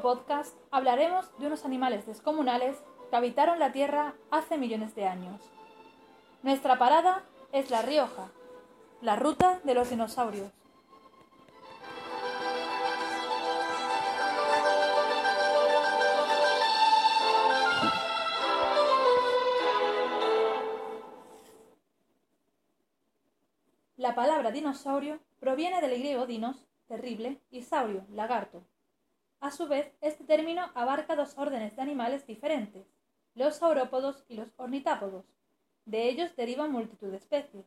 podcast hablaremos de unos animales descomunales que habitaron la Tierra hace millones de años. Nuestra parada es La Rioja, la ruta de los dinosaurios. La palabra dinosaurio proviene del griego dinos, terrible, y saurio, lagarto. A su vez, este término abarca dos órdenes de animales diferentes, los saurópodos y los ornitápodos. De ellos derivan multitud de especies.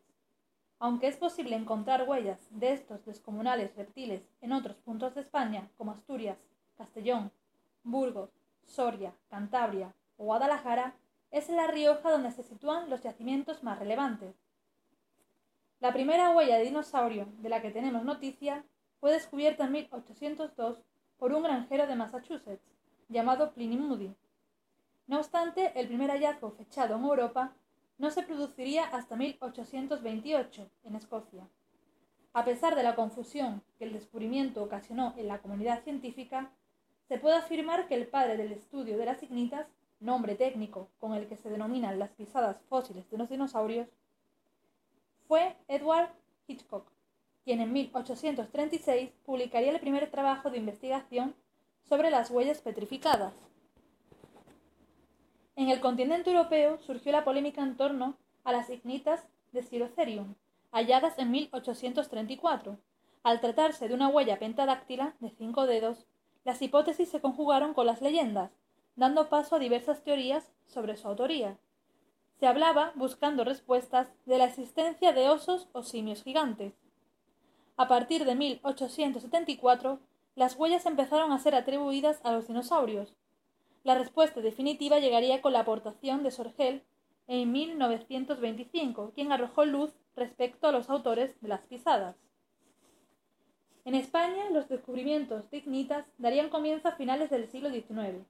Aunque es posible encontrar huellas de estos descomunales reptiles en otros puntos de España, como Asturias, Castellón, Burgos, Soria, Cantabria o Guadalajara, es en La Rioja donde se sitúan los yacimientos más relevantes. La primera huella de dinosaurio de la que tenemos noticia fue descubierta en 1802 por un granjero de Massachusetts, llamado Pliny Moody. No obstante, el primer hallazgo fechado en Europa no se produciría hasta 1828, en Escocia. A pesar de la confusión que el descubrimiento ocasionó en la comunidad científica, se puede afirmar que el padre del estudio de las ignitas, nombre técnico con el que se denominan las pisadas fósiles de los dinosaurios, fue Edward Hitchcock, quien en 1836 publicaría el primer trabajo de investigación sobre las huellas petrificadas. En el continente europeo surgió la polémica en torno a las ignitas de Sirocerium, halladas en 1834. Al tratarse de una huella pentadáctila de cinco dedos, las hipótesis se conjugaron con las leyendas, dando paso a diversas teorías sobre su autoría. Se hablaba, buscando respuestas, de la existencia de osos o simios gigantes. A partir de 1874, las huellas empezaron a ser atribuidas a los dinosaurios. La respuesta definitiva llegaría con la aportación de Sorgel en 1925, quien arrojó luz respecto a los autores de las pisadas. En España, los descubrimientos de ignitas darían comienzo a finales del siglo XIX.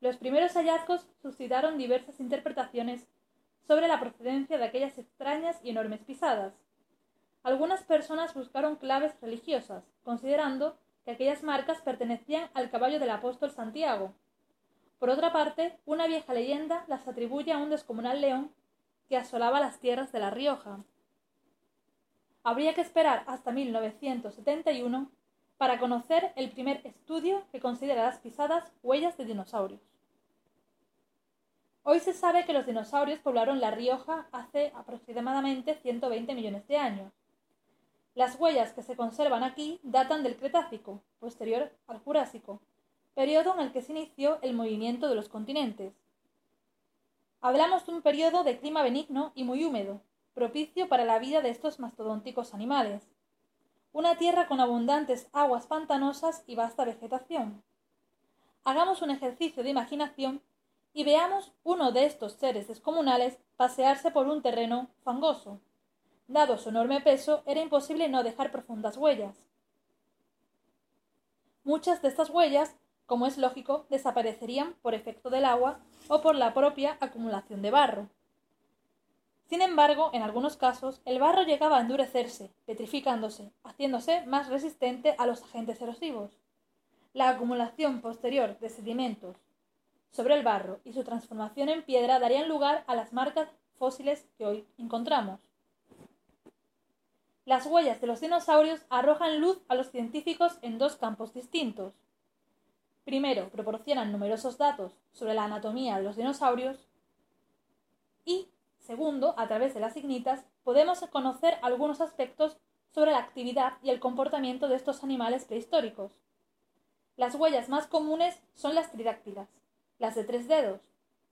Los primeros hallazgos suscitaron diversas interpretaciones sobre la procedencia de aquellas extrañas y enormes pisadas. Algunas personas buscaron claves religiosas, considerando que aquellas marcas pertenecían al caballo del apóstol Santiago. Por otra parte, una vieja leyenda las atribuye a un descomunal león que asolaba las tierras de La Rioja. Habría que esperar hasta 1971 para conocer el primer estudio que considera las pisadas huellas de dinosaurios. Hoy se sabe que los dinosaurios poblaron La Rioja hace aproximadamente 120 millones de años. Las huellas que se conservan aquí datan del Cretácico, posterior al Jurásico, periodo en el que se inició el movimiento de los continentes. Hablamos de un periodo de clima benigno y muy húmedo, propicio para la vida de estos mastodónticos animales. Una tierra con abundantes aguas pantanosas y vasta vegetación. Hagamos un ejercicio de imaginación y veamos uno de estos seres descomunales pasearse por un terreno fangoso. Dado su enorme peso, era imposible no dejar profundas huellas. Muchas de estas huellas, como es lógico, desaparecerían por efecto del agua o por la propia acumulación de barro. Sin embargo, en algunos casos, el barro llegaba a endurecerse, petrificándose, haciéndose más resistente a los agentes erosivos. La acumulación posterior de sedimentos sobre el barro y su transformación en piedra darían lugar a las marcas fósiles que hoy encontramos. Las huellas de los dinosaurios arrojan luz a los científicos en dos campos distintos. Primero, proporcionan numerosos datos sobre la anatomía de los dinosaurios y, segundo, a través de las ignitas, podemos conocer algunos aspectos sobre la actividad y el comportamiento de estos animales prehistóricos. Las huellas más comunes son las tridáctilas, las de tres dedos,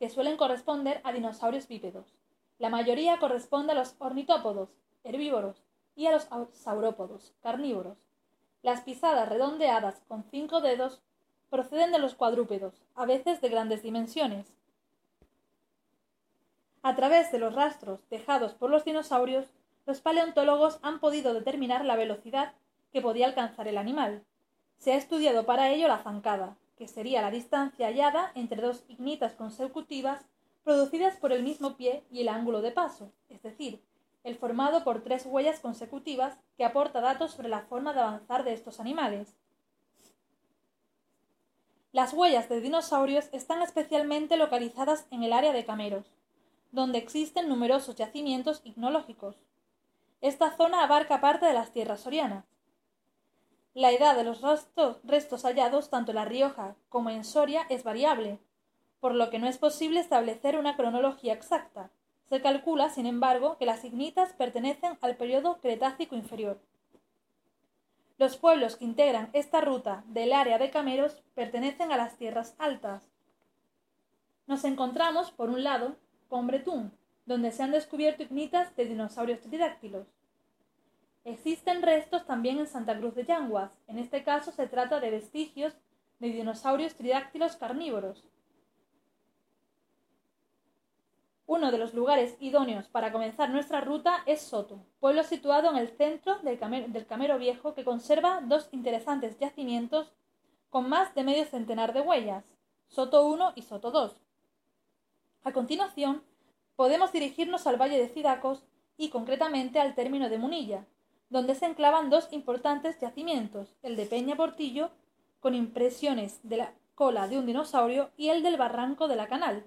que suelen corresponder a dinosaurios bípedos. La mayoría corresponde a los ornitópodos, herbívoros, y a los saurópodos, carnívoros. Las pisadas redondeadas con cinco dedos proceden de los cuadrúpedos, a veces de grandes dimensiones. A través de los rastros dejados por los dinosaurios, los paleontólogos han podido determinar la velocidad que podía alcanzar el animal. Se ha estudiado para ello la zancada, que sería la distancia hallada entre dos ignitas consecutivas producidas por el mismo pie y el ángulo de paso, es decir, el formado por tres huellas consecutivas que aporta datos sobre la forma de avanzar de estos animales. Las huellas de dinosaurios están especialmente localizadas en el área de Cameros, donde existen numerosos yacimientos ignológicos. Esta zona abarca parte de las tierras sorianas. La edad de los restos hallados tanto en La Rioja como en Soria es variable, por lo que no es posible establecer una cronología exacta. Se calcula, sin embargo, que las ignitas pertenecen al periodo Cretácico inferior. Los pueblos que integran esta ruta del área de Cameros pertenecen a las tierras altas. Nos encontramos, por un lado, con Bretún, donde se han descubierto ignitas de dinosaurios tridáctilos. Existen restos también en Santa Cruz de Yanguas. En este caso se trata de vestigios de dinosaurios tridáctilos carnívoros, Uno de los lugares idóneos para comenzar nuestra ruta es Soto, pueblo situado en el centro del Camero, Viejo que conserva dos interesantes yacimientos con más de medio centenar de huellas, Soto I y Soto II. A continuación, podemos dirigirnos al Valle de Cidacos y concretamente al término de Munilla, donde se enclavan dos importantes yacimientos, el de Peña Portillo, con impresiones de la cola de un dinosaurio, y el del Barranco de la Canal,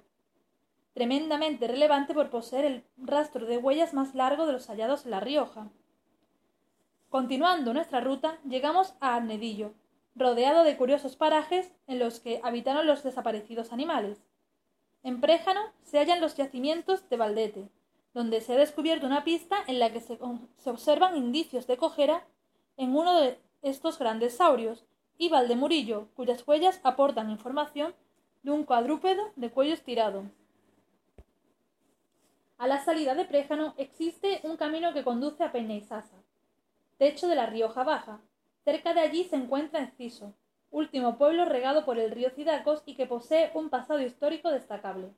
tremendamente relevante por poseer el rastro de huellas más largo de los hallados en La Rioja. Continuando nuestra ruta, llegamos a Arnedillo, rodeado de curiosos parajes en los que habitaron los desaparecidos animales. En Préjano se hallan los yacimientos de Valdete, donde se ha descubierto una pista en la que se, se observan indicios de cojera en uno de estos grandes saurios, y Valdemurillo, cuyas huellas aportan información de un cuadrúpedo de cuello estirado. A la salida de Préjano existe un camino que conduce a Peña Sasa, techo de la Rioja Baja. Cerca de allí se encuentra Enciso, último pueblo regado por el río Cidacos y que posee un pasado histórico destacable.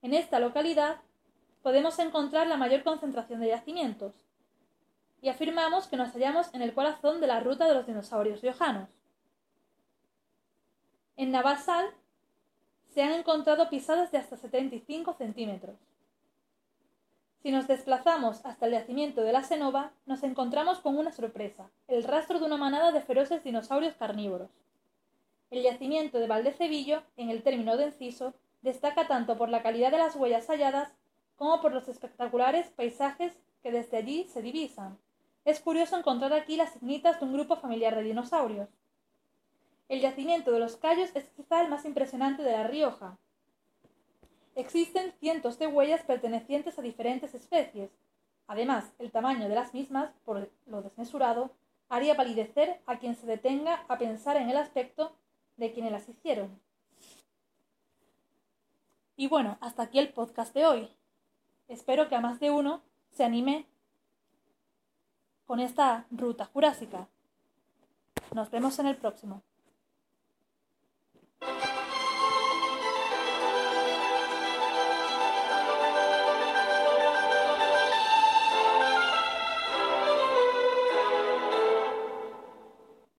En esta localidad podemos encontrar la mayor concentración de yacimientos, y afirmamos que nos hallamos en el corazón de la ruta de los dinosaurios riojanos. En Navasal se han encontrado pisadas de hasta 75 centímetros. Si nos desplazamos hasta el yacimiento de la Senova, nos encontramos con una sorpresa, el rastro de una manada de feroces dinosaurios carnívoros. El yacimiento de Valdecevillo, en el término de Enciso, destaca tanto por la calidad de las huellas halladas como por los espectaculares paisajes que desde allí se divisan. Es curioso encontrar aquí las ignitas de un grupo familiar de dinosaurios. El yacimiento de los Cayos es quizá el más impresionante de La Rioja, Existen cientos de huellas pertenecientes a diferentes especies. Además, el tamaño de las mismas, por lo desmesurado, haría palidecer a quien se detenga a pensar en el aspecto de quienes las hicieron. Y bueno, hasta aquí el podcast de hoy. Espero que a más de uno se anime con esta ruta jurásica. Nos vemos en el próximo.